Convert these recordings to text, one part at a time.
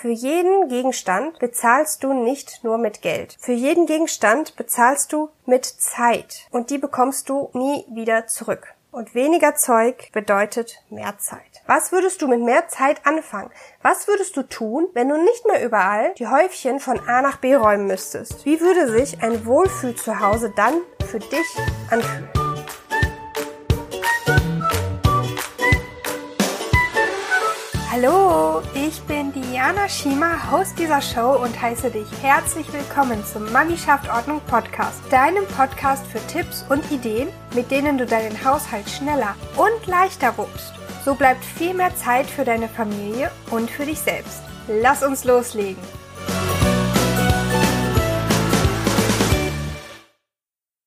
Für jeden Gegenstand bezahlst du nicht nur mit Geld. Für jeden Gegenstand bezahlst du mit Zeit. Und die bekommst du nie wieder zurück. Und weniger Zeug bedeutet mehr Zeit. Was würdest du mit mehr Zeit anfangen? Was würdest du tun, wenn du nicht mehr überall die Häufchen von A nach B räumen müsstest? Wie würde sich ein Wohlfühl zu Hause dann für dich anfühlen? Hallo, ich bin Diana Schima, Host dieser Show und heiße dich herzlich willkommen zum Mami Ordnung Podcast, deinem Podcast für Tipps und Ideen, mit denen du deinen Haushalt schneller und leichter wuppst. So bleibt viel mehr Zeit für deine Familie und für dich selbst. Lass uns loslegen.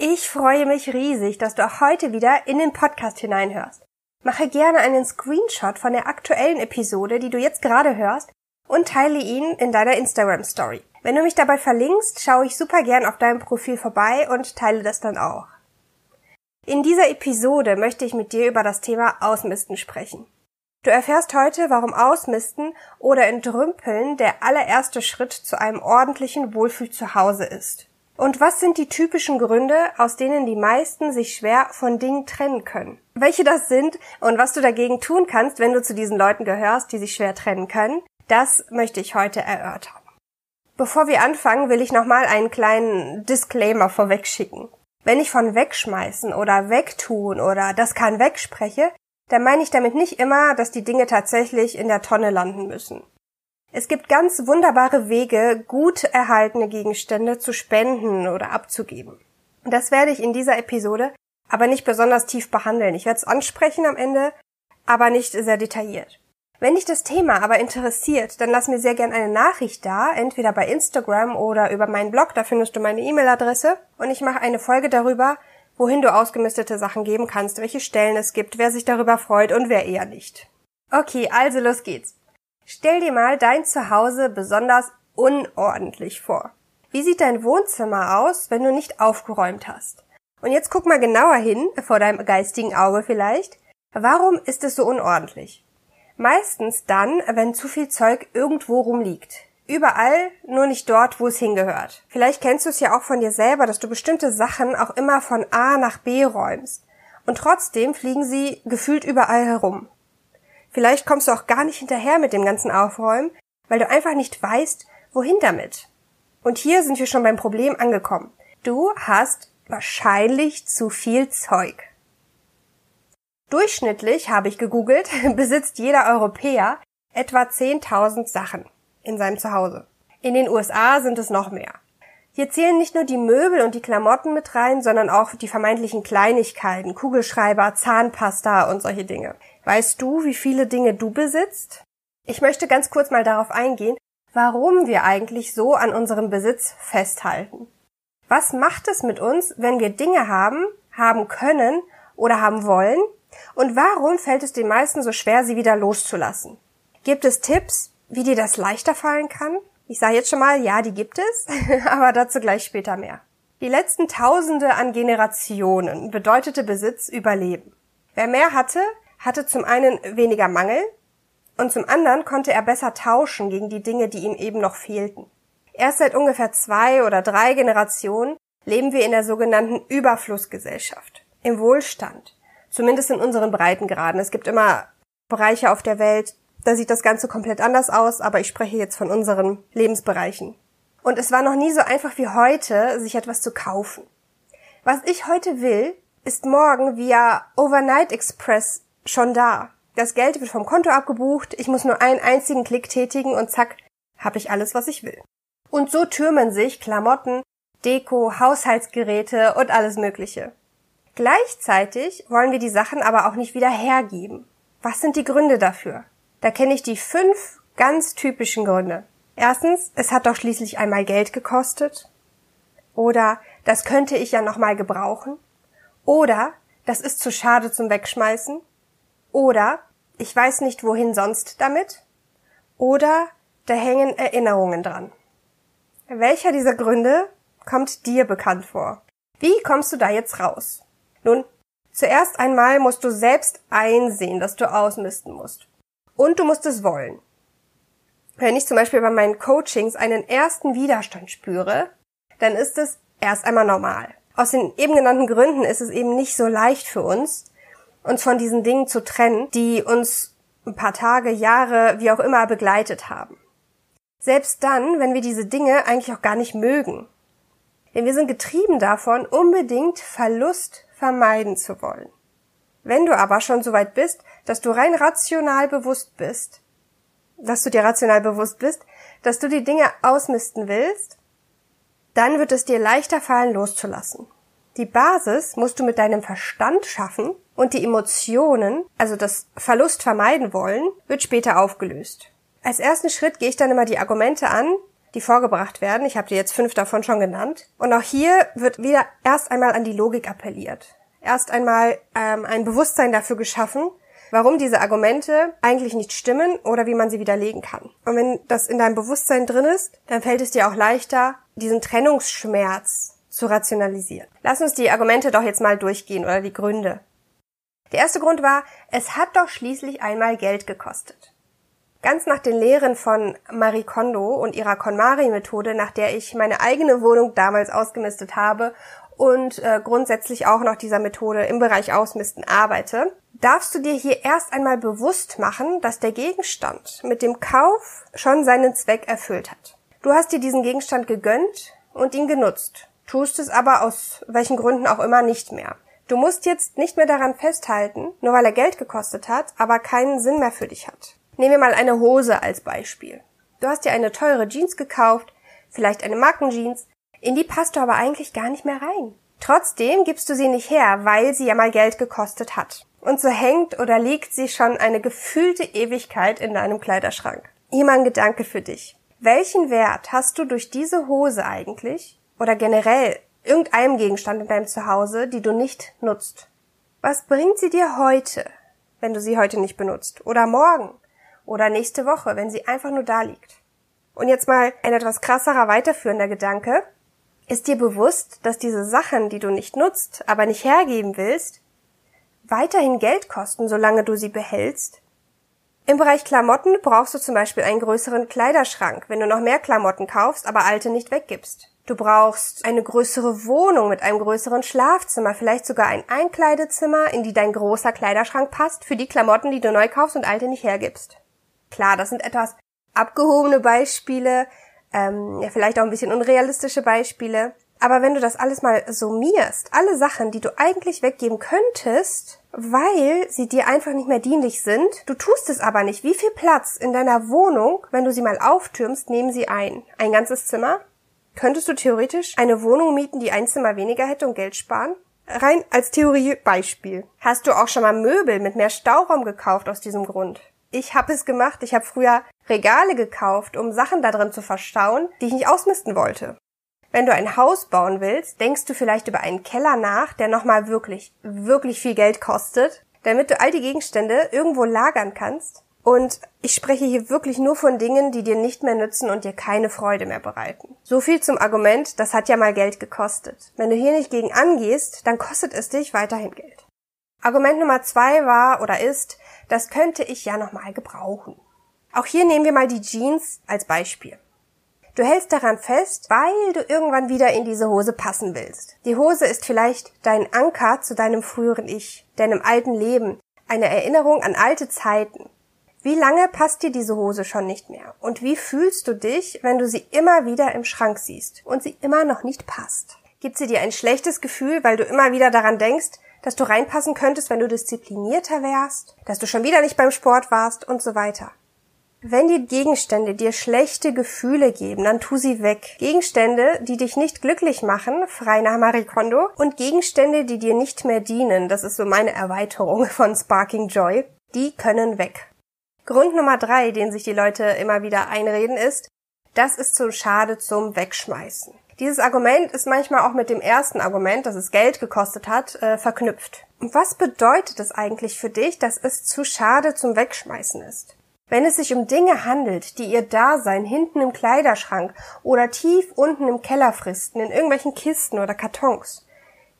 Ich freue mich riesig, dass du auch heute wieder in den Podcast hineinhörst. Mache gerne einen Screenshot von der aktuellen Episode, die du jetzt gerade hörst, und teile ihn in deiner Instagram Story. Wenn du mich dabei verlinkst, schaue ich super gern auf deinem Profil vorbei und teile das dann auch. In dieser Episode möchte ich mit dir über das Thema Ausmisten sprechen. Du erfährst heute, warum Ausmisten oder Entrümpeln der allererste Schritt zu einem ordentlichen Wohlfühl zu Hause ist. Und was sind die typischen Gründe, aus denen die meisten sich schwer von Dingen trennen können? Welche das sind und was du dagegen tun kannst, wenn du zu diesen Leuten gehörst, die sich schwer trennen können, das möchte ich heute erörtern. Bevor wir anfangen, will ich nochmal einen kleinen Disclaimer vorwegschicken. Wenn ich von wegschmeißen oder wegtun oder das kann wegspreche, dann meine ich damit nicht immer, dass die Dinge tatsächlich in der Tonne landen müssen. Es gibt ganz wunderbare Wege, gut erhaltene Gegenstände zu spenden oder abzugeben. Das werde ich in dieser Episode aber nicht besonders tief behandeln. Ich werde es ansprechen am Ende, aber nicht sehr detailliert. Wenn dich das Thema aber interessiert, dann lass mir sehr gern eine Nachricht da, entweder bei Instagram oder über meinen Blog, da findest du meine E-Mail-Adresse und ich mache eine Folge darüber, wohin du ausgemistete Sachen geben kannst, welche Stellen es gibt, wer sich darüber freut und wer eher nicht. Okay, also los geht's. Stell dir mal dein Zuhause besonders unordentlich vor. Wie sieht dein Wohnzimmer aus, wenn du nicht aufgeräumt hast? Und jetzt guck mal genauer hin, vor deinem geistigen Auge vielleicht. Warum ist es so unordentlich? Meistens dann, wenn zu viel Zeug irgendwo rumliegt. Überall, nur nicht dort, wo es hingehört. Vielleicht kennst du es ja auch von dir selber, dass du bestimmte Sachen auch immer von A nach B räumst. Und trotzdem fliegen sie gefühlt überall herum. Vielleicht kommst du auch gar nicht hinterher mit dem ganzen Aufräumen, weil du einfach nicht weißt, wohin damit. Und hier sind wir schon beim Problem angekommen. Du hast wahrscheinlich zu viel Zeug. Durchschnittlich, habe ich gegoogelt, besitzt jeder Europäer etwa 10.000 Sachen in seinem Zuhause. In den USA sind es noch mehr. Hier zählen nicht nur die Möbel und die Klamotten mit rein, sondern auch die vermeintlichen Kleinigkeiten, Kugelschreiber, Zahnpasta und solche Dinge. Weißt du, wie viele Dinge du besitzt? Ich möchte ganz kurz mal darauf eingehen, warum wir eigentlich so an unserem Besitz festhalten. Was macht es mit uns, wenn wir Dinge haben, haben können oder haben wollen? Und warum fällt es den meisten so schwer, sie wieder loszulassen? Gibt es Tipps, wie dir das leichter fallen kann? Ich sage jetzt schon mal, ja, die gibt es, aber dazu gleich später mehr. Die letzten Tausende an Generationen bedeutete Besitz Überleben. Wer mehr hatte, hatte zum einen weniger Mangel und zum anderen konnte er besser tauschen gegen die Dinge, die ihm eben noch fehlten. Erst seit ungefähr zwei oder drei Generationen leben wir in der sogenannten Überflussgesellschaft, im Wohlstand, zumindest in unseren Breitengraden. Es gibt immer Bereiche auf der Welt, da sieht das Ganze komplett anders aus, aber ich spreche jetzt von unseren Lebensbereichen. Und es war noch nie so einfach wie heute, sich etwas zu kaufen. Was ich heute will, ist morgen via Overnight Express schon da. Das Geld wird vom Konto abgebucht, ich muss nur einen einzigen Klick tätigen und zack, habe ich alles, was ich will. Und so türmen sich Klamotten, Deko, Haushaltsgeräte und alles Mögliche. Gleichzeitig wollen wir die Sachen aber auch nicht wieder hergeben. Was sind die Gründe dafür? Da kenne ich die fünf ganz typischen Gründe. Erstens, es hat doch schließlich einmal Geld gekostet. Oder das könnte ich ja nochmal gebrauchen. Oder das ist zu schade zum Wegschmeißen. Oder ich weiß nicht wohin sonst damit. Oder da hängen Erinnerungen dran. Welcher dieser Gründe kommt dir bekannt vor? Wie kommst du da jetzt raus? Nun, zuerst einmal musst du selbst einsehen, dass du ausmisten musst. Und du musst es wollen. Wenn ich zum Beispiel bei meinen Coachings einen ersten Widerstand spüre, dann ist es erst einmal normal. Aus den eben genannten Gründen ist es eben nicht so leicht für uns, uns von diesen Dingen zu trennen, die uns ein paar Tage, Jahre, wie auch immer begleitet haben. Selbst dann, wenn wir diese Dinge eigentlich auch gar nicht mögen. Denn wir sind getrieben davon, unbedingt Verlust vermeiden zu wollen. Wenn du aber schon so weit bist, dass du rein rational bewusst bist, dass du dir rational bewusst bist, dass du die Dinge ausmisten willst, dann wird es dir leichter fallen, loszulassen. Die Basis musst du mit deinem Verstand schaffen und die Emotionen, also das Verlust vermeiden wollen, wird später aufgelöst. Als ersten Schritt gehe ich dann immer die Argumente an, die vorgebracht werden. Ich habe dir jetzt fünf davon schon genannt. Und auch hier wird wieder erst einmal an die Logik appelliert. Erst einmal ähm, ein Bewusstsein dafür geschaffen, warum diese Argumente eigentlich nicht stimmen oder wie man sie widerlegen kann. Und wenn das in deinem Bewusstsein drin ist, dann fällt es dir auch leichter, diesen Trennungsschmerz zu rationalisieren. Lass uns die Argumente doch jetzt mal durchgehen oder die Gründe. Der erste Grund war, es hat doch schließlich einmal Geld gekostet. Ganz nach den Lehren von Marie Kondo und ihrer KonMari-Methode, nach der ich meine eigene Wohnung damals ausgemistet habe und äh, grundsätzlich auch noch dieser Methode im Bereich Ausmisten arbeite, darfst du dir hier erst einmal bewusst machen, dass der Gegenstand mit dem Kauf schon seinen Zweck erfüllt hat. Du hast dir diesen Gegenstand gegönnt und ihn genutzt, tust es aber aus welchen Gründen auch immer nicht mehr. Du musst jetzt nicht mehr daran festhalten, nur weil er Geld gekostet hat, aber keinen Sinn mehr für dich hat. Nehmen wir mal eine Hose als Beispiel. Du hast dir eine teure Jeans gekauft, vielleicht eine Markenjeans, in die passt du aber eigentlich gar nicht mehr rein. Trotzdem gibst du sie nicht her, weil sie ja mal Geld gekostet hat. Und so hängt oder liegt sie schon eine gefühlte Ewigkeit in deinem Kleiderschrank. Hier mal ein Gedanke für dich. Welchen Wert hast du durch diese Hose eigentlich oder generell irgendeinem Gegenstand in deinem Zuhause, die du nicht nutzt? Was bringt sie dir heute, wenn du sie heute nicht benutzt? Oder morgen? Oder nächste Woche, wenn sie einfach nur da liegt? Und jetzt mal ein etwas krasserer weiterführender Gedanke. Ist dir bewusst, dass diese Sachen, die du nicht nutzt, aber nicht hergeben willst, weiterhin Geld kosten, solange du sie behältst? Im Bereich Klamotten brauchst du zum Beispiel einen größeren Kleiderschrank, wenn du noch mehr Klamotten kaufst, aber alte nicht weggibst. Du brauchst eine größere Wohnung mit einem größeren Schlafzimmer, vielleicht sogar ein Einkleidezimmer, in die dein großer Kleiderschrank passt, für die Klamotten, die du neu kaufst und alte nicht hergibst. Klar, das sind etwas abgehobene Beispiele, ähm, ja, vielleicht auch ein bisschen unrealistische Beispiele. Aber wenn du das alles mal summierst, alle Sachen, die du eigentlich weggeben könntest, weil sie dir einfach nicht mehr dienlich sind, du tust es aber nicht. Wie viel Platz in deiner Wohnung, wenn du sie mal auftürmst, nehmen sie ein? Ein ganzes Zimmer? Könntest du theoretisch eine Wohnung mieten, die ein Zimmer weniger hätte und Geld sparen? Rein als Theoriebeispiel. Hast du auch schon mal Möbel mit mehr Stauraum gekauft aus diesem Grund? Ich habe es gemacht. Ich habe früher Regale gekauft, um Sachen da drin zu verstauen, die ich nicht ausmisten wollte. Wenn du ein Haus bauen willst, denkst du vielleicht über einen Keller nach, der nochmal wirklich, wirklich viel Geld kostet, damit du all die Gegenstände irgendwo lagern kannst. Und ich spreche hier wirklich nur von Dingen, die dir nicht mehr nützen und dir keine Freude mehr bereiten. So viel zum Argument, das hat ja mal Geld gekostet. Wenn du hier nicht gegen angehst, dann kostet es dich weiterhin Geld. Argument Nummer zwei war oder ist, das könnte ich ja nochmal gebrauchen. Auch hier nehmen wir mal die Jeans als Beispiel. Du hältst daran fest, weil du irgendwann wieder in diese Hose passen willst. Die Hose ist vielleicht dein Anker zu deinem früheren Ich, deinem alten Leben, eine Erinnerung an alte Zeiten. Wie lange passt dir diese Hose schon nicht mehr? Und wie fühlst du dich, wenn du sie immer wieder im Schrank siehst und sie immer noch nicht passt? Gibt sie dir ein schlechtes Gefühl, weil du immer wieder daran denkst, dass du reinpassen könntest, wenn du disziplinierter wärst, dass du schon wieder nicht beim Sport warst und so weiter. Wenn die Gegenstände dir schlechte Gefühle geben, dann tu sie weg. Gegenstände, die dich nicht glücklich machen, frei nach Marie Kondo, und Gegenstände, die dir nicht mehr dienen, das ist so meine Erweiterung von Sparking Joy, die können weg. Grund Nummer drei, den sich die Leute immer wieder einreden, ist, das ist zu schade zum Wegschmeißen. Dieses Argument ist manchmal auch mit dem ersten Argument, dass es Geld gekostet hat, äh, verknüpft. Und was bedeutet es eigentlich für dich, dass es zu schade zum Wegschmeißen ist? Wenn es sich um Dinge handelt, die ihr Dasein hinten im Kleiderschrank oder tief unten im Keller fristen, in irgendwelchen Kisten oder Kartons,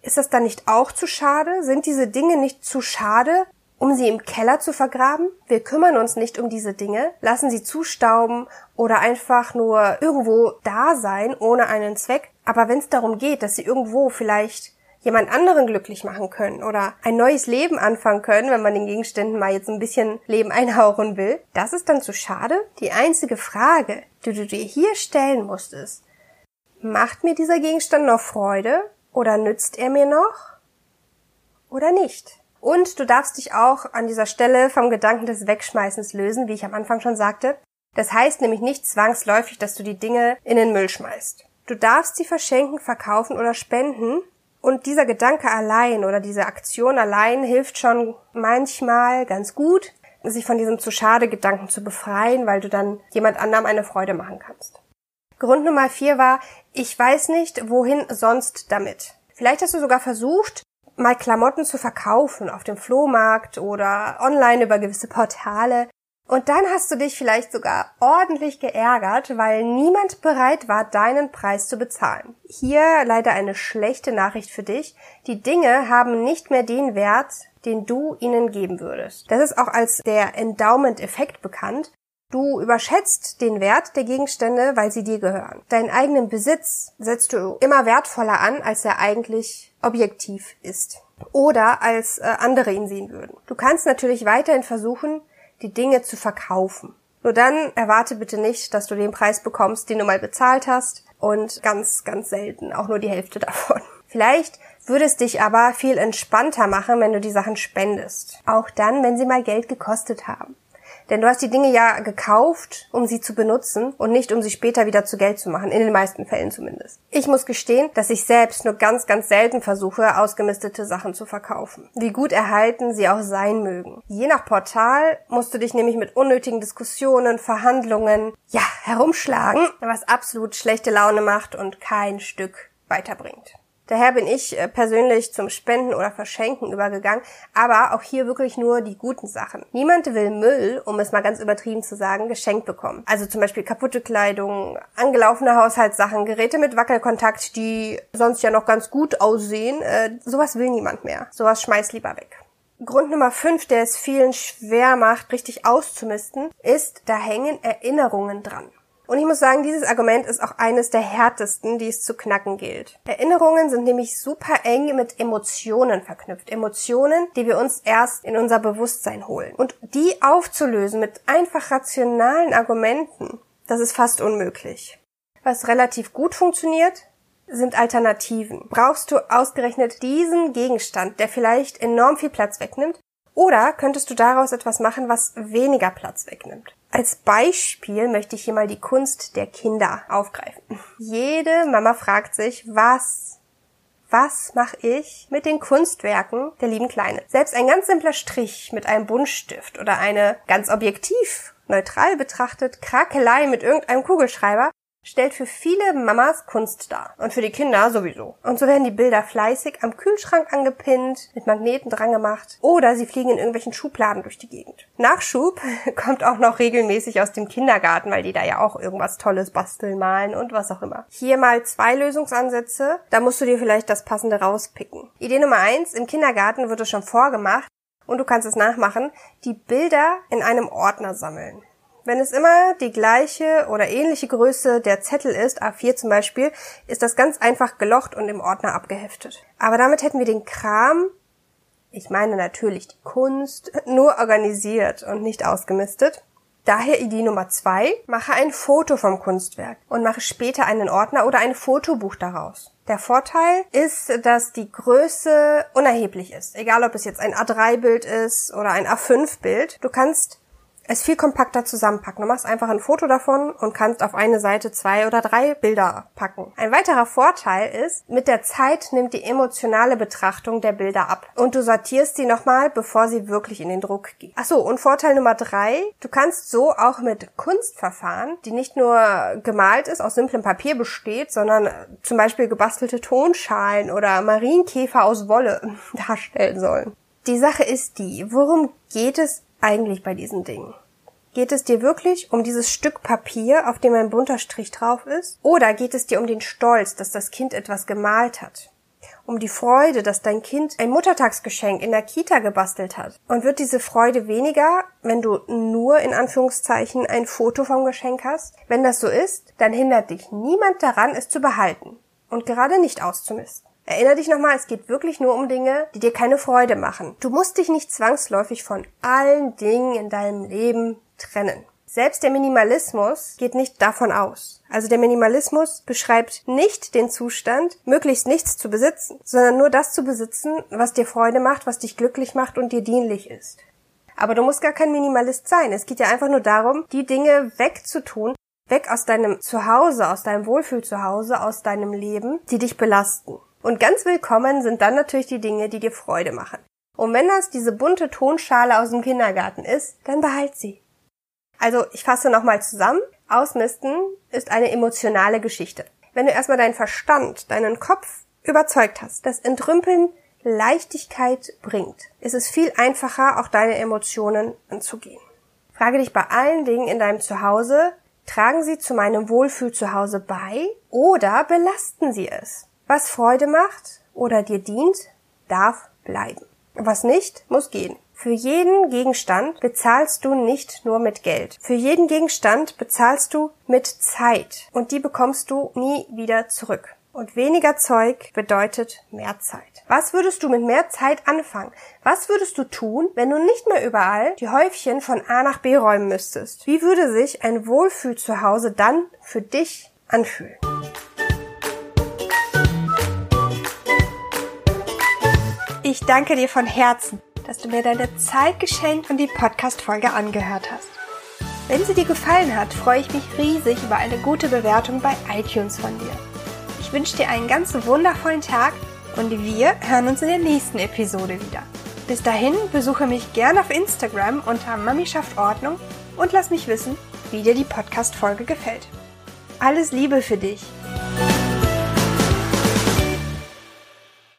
ist das dann nicht auch zu schade? Sind diese Dinge nicht zu schade, um sie im Keller zu vergraben? Wir kümmern uns nicht um diese Dinge, lassen sie zustauben oder einfach nur irgendwo da sein ohne einen Zweck. Aber wenn es darum geht, dass sie irgendwo vielleicht jemand anderen glücklich machen können oder ein neues Leben anfangen können, wenn man den Gegenständen mal jetzt ein bisschen Leben einhauchen will, das ist dann zu schade? Die einzige Frage, die du dir hier stellen musst, ist, macht mir dieser Gegenstand noch Freude oder nützt er mir noch oder nicht? Und du darfst dich auch an dieser Stelle vom Gedanken des Wegschmeißens lösen, wie ich am Anfang schon sagte. Das heißt nämlich nicht zwangsläufig, dass du die Dinge in den Müll schmeißt. Du darfst sie verschenken, verkaufen oder spenden. Und dieser Gedanke allein oder diese Aktion allein hilft schon manchmal ganz gut, sich von diesem zu schade Gedanken zu befreien, weil du dann jemand anderem eine Freude machen kannst. Grund Nummer vier war, ich weiß nicht, wohin sonst damit. Vielleicht hast du sogar versucht, mal Klamotten zu verkaufen auf dem Flohmarkt oder online über gewisse Portale. Und dann hast du dich vielleicht sogar ordentlich geärgert, weil niemand bereit war, deinen Preis zu bezahlen. Hier leider eine schlechte Nachricht für dich. Die Dinge haben nicht mehr den Wert, den du ihnen geben würdest. Das ist auch als der Endowment-Effekt bekannt. Du überschätzt den Wert der Gegenstände, weil sie dir gehören. Deinen eigenen Besitz setzt du immer wertvoller an, als er eigentlich objektiv ist. Oder als äh, andere ihn sehen würden. Du kannst natürlich weiterhin versuchen, die Dinge zu verkaufen. Nur dann erwarte bitte nicht, dass du den Preis bekommst, den du mal bezahlt hast und ganz, ganz selten auch nur die Hälfte davon. Vielleicht würde es dich aber viel entspannter machen, wenn du die Sachen spendest. Auch dann, wenn sie mal Geld gekostet haben. Denn du hast die Dinge ja gekauft, um sie zu benutzen und nicht um sie später wieder zu Geld zu machen, in den meisten Fällen zumindest. Ich muss gestehen, dass ich selbst nur ganz, ganz selten versuche, ausgemistete Sachen zu verkaufen. Wie gut erhalten sie auch sein mögen. Je nach Portal musst du dich nämlich mit unnötigen Diskussionen, Verhandlungen, ja, herumschlagen, was absolut schlechte Laune macht und kein Stück weiterbringt. Daher bin ich äh, persönlich zum Spenden oder Verschenken übergegangen, aber auch hier wirklich nur die guten Sachen. Niemand will Müll, um es mal ganz übertrieben zu sagen, geschenkt bekommen. Also zum Beispiel kaputte Kleidung, angelaufene Haushaltssachen, Geräte mit Wackelkontakt, die sonst ja noch ganz gut aussehen. Äh, sowas will niemand mehr. Sowas schmeißt lieber weg. Grund Nummer 5, der es vielen schwer macht, richtig auszumisten, ist, da hängen Erinnerungen dran. Und ich muss sagen, dieses Argument ist auch eines der härtesten, die es zu knacken gilt. Erinnerungen sind nämlich super eng mit Emotionen verknüpft. Emotionen, die wir uns erst in unser Bewusstsein holen. Und die aufzulösen mit einfach rationalen Argumenten, das ist fast unmöglich. Was relativ gut funktioniert, sind Alternativen. Brauchst du ausgerechnet diesen Gegenstand, der vielleicht enorm viel Platz wegnimmt, oder könntest du daraus etwas machen, was weniger Platz wegnimmt? Als Beispiel möchte ich hier mal die Kunst der Kinder aufgreifen. Jede Mama fragt sich, was, was mache ich mit den Kunstwerken der lieben Kleine? Selbst ein ganz simpler Strich mit einem Buntstift oder eine ganz objektiv, neutral betrachtet Krakelei mit irgendeinem Kugelschreiber stellt für viele Mamas Kunst dar. Und für die Kinder sowieso. Und so werden die Bilder fleißig am Kühlschrank angepinnt, mit Magneten dran gemacht oder sie fliegen in irgendwelchen Schubladen durch die Gegend. Nachschub kommt auch noch regelmäßig aus dem Kindergarten, weil die da ja auch irgendwas Tolles basteln, malen und was auch immer. Hier mal zwei Lösungsansätze. Da musst du dir vielleicht das passende rauspicken. Idee Nummer eins. Im Kindergarten wird es schon vorgemacht und du kannst es nachmachen, die Bilder in einem Ordner sammeln. Wenn es immer die gleiche oder ähnliche Größe der Zettel ist, A4 zum Beispiel, ist das ganz einfach gelocht und im Ordner abgeheftet. Aber damit hätten wir den Kram, ich meine natürlich die Kunst, nur organisiert und nicht ausgemistet. Daher Idee Nummer zwei, mache ein Foto vom Kunstwerk und mache später einen Ordner oder ein Fotobuch daraus. Der Vorteil ist, dass die Größe unerheblich ist. Egal ob es jetzt ein A3-Bild ist oder ein A5-Bild. Du kannst es viel kompakter zusammenpacken. Du machst einfach ein Foto davon und kannst auf eine Seite zwei oder drei Bilder packen. Ein weiterer Vorteil ist, mit der Zeit nimmt die emotionale Betrachtung der Bilder ab und du sortierst sie nochmal, bevor sie wirklich in den Druck gehen. Achso, und Vorteil Nummer drei, du kannst so auch mit Kunstverfahren, die nicht nur gemalt ist, aus simplem Papier besteht, sondern zum Beispiel gebastelte Tonschalen oder Marienkäfer aus Wolle darstellen sollen. Die Sache ist die, worum geht es eigentlich bei diesen Dingen? Geht es dir wirklich um dieses Stück Papier, auf dem ein bunter Strich drauf ist? Oder geht es dir um den Stolz, dass das Kind etwas gemalt hat? um die Freude, dass dein Kind ein Muttertagsgeschenk in der Kita gebastelt hat. Und wird diese Freude weniger, wenn du nur in Anführungszeichen ein Foto vom Geschenk hast? Wenn das so ist, dann hindert dich niemand daran, es zu behalten und gerade nicht auszumisten. Erinner dich nochmal, es geht wirklich nur um Dinge, die dir keine Freude machen. Du musst dich nicht zwangsläufig von allen Dingen in deinem Leben trennen. Selbst der Minimalismus geht nicht davon aus. Also der Minimalismus beschreibt nicht den Zustand, möglichst nichts zu besitzen, sondern nur das zu besitzen, was dir Freude macht, was dich glücklich macht und dir dienlich ist. Aber du musst gar kein Minimalist sein. Es geht ja einfach nur darum, die Dinge wegzutun, weg aus deinem Zuhause, aus deinem Wohlfühlzuhause, aus deinem Leben, die dich belasten. Und ganz willkommen sind dann natürlich die Dinge, die dir Freude machen. Und wenn das diese bunte Tonschale aus dem Kindergarten ist, dann behalt sie. Also, ich fasse nochmal zusammen. Ausmisten ist eine emotionale Geschichte. Wenn du erstmal deinen Verstand, deinen Kopf überzeugt hast, dass Entrümpeln Leichtigkeit bringt, ist es viel einfacher, auch deine Emotionen anzugehen. Frage dich bei allen Dingen in deinem Zuhause, tragen sie zu meinem Wohlfühlzuhause bei oder belasten sie es? Was Freude macht oder dir dient, darf bleiben. Was nicht, muss gehen. Für jeden Gegenstand bezahlst du nicht nur mit Geld. Für jeden Gegenstand bezahlst du mit Zeit. Und die bekommst du nie wieder zurück. Und weniger Zeug bedeutet mehr Zeit. Was würdest du mit mehr Zeit anfangen? Was würdest du tun, wenn du nicht mehr überall die Häufchen von A nach B räumen müsstest? Wie würde sich ein Wohlfühlzuhause dann für dich anfühlen? Ich danke dir von Herzen, dass du mir deine Zeit geschenkt und die Podcast-Folge angehört hast. Wenn sie dir gefallen hat, freue ich mich riesig über eine gute Bewertung bei iTunes von dir. Ich wünsche dir einen ganz wundervollen Tag und wir hören uns in der nächsten Episode wieder. Bis dahin besuche mich gerne auf Instagram unter Mami schafft Ordnung und lass mich wissen, wie dir die Podcast-Folge gefällt. Alles Liebe für dich!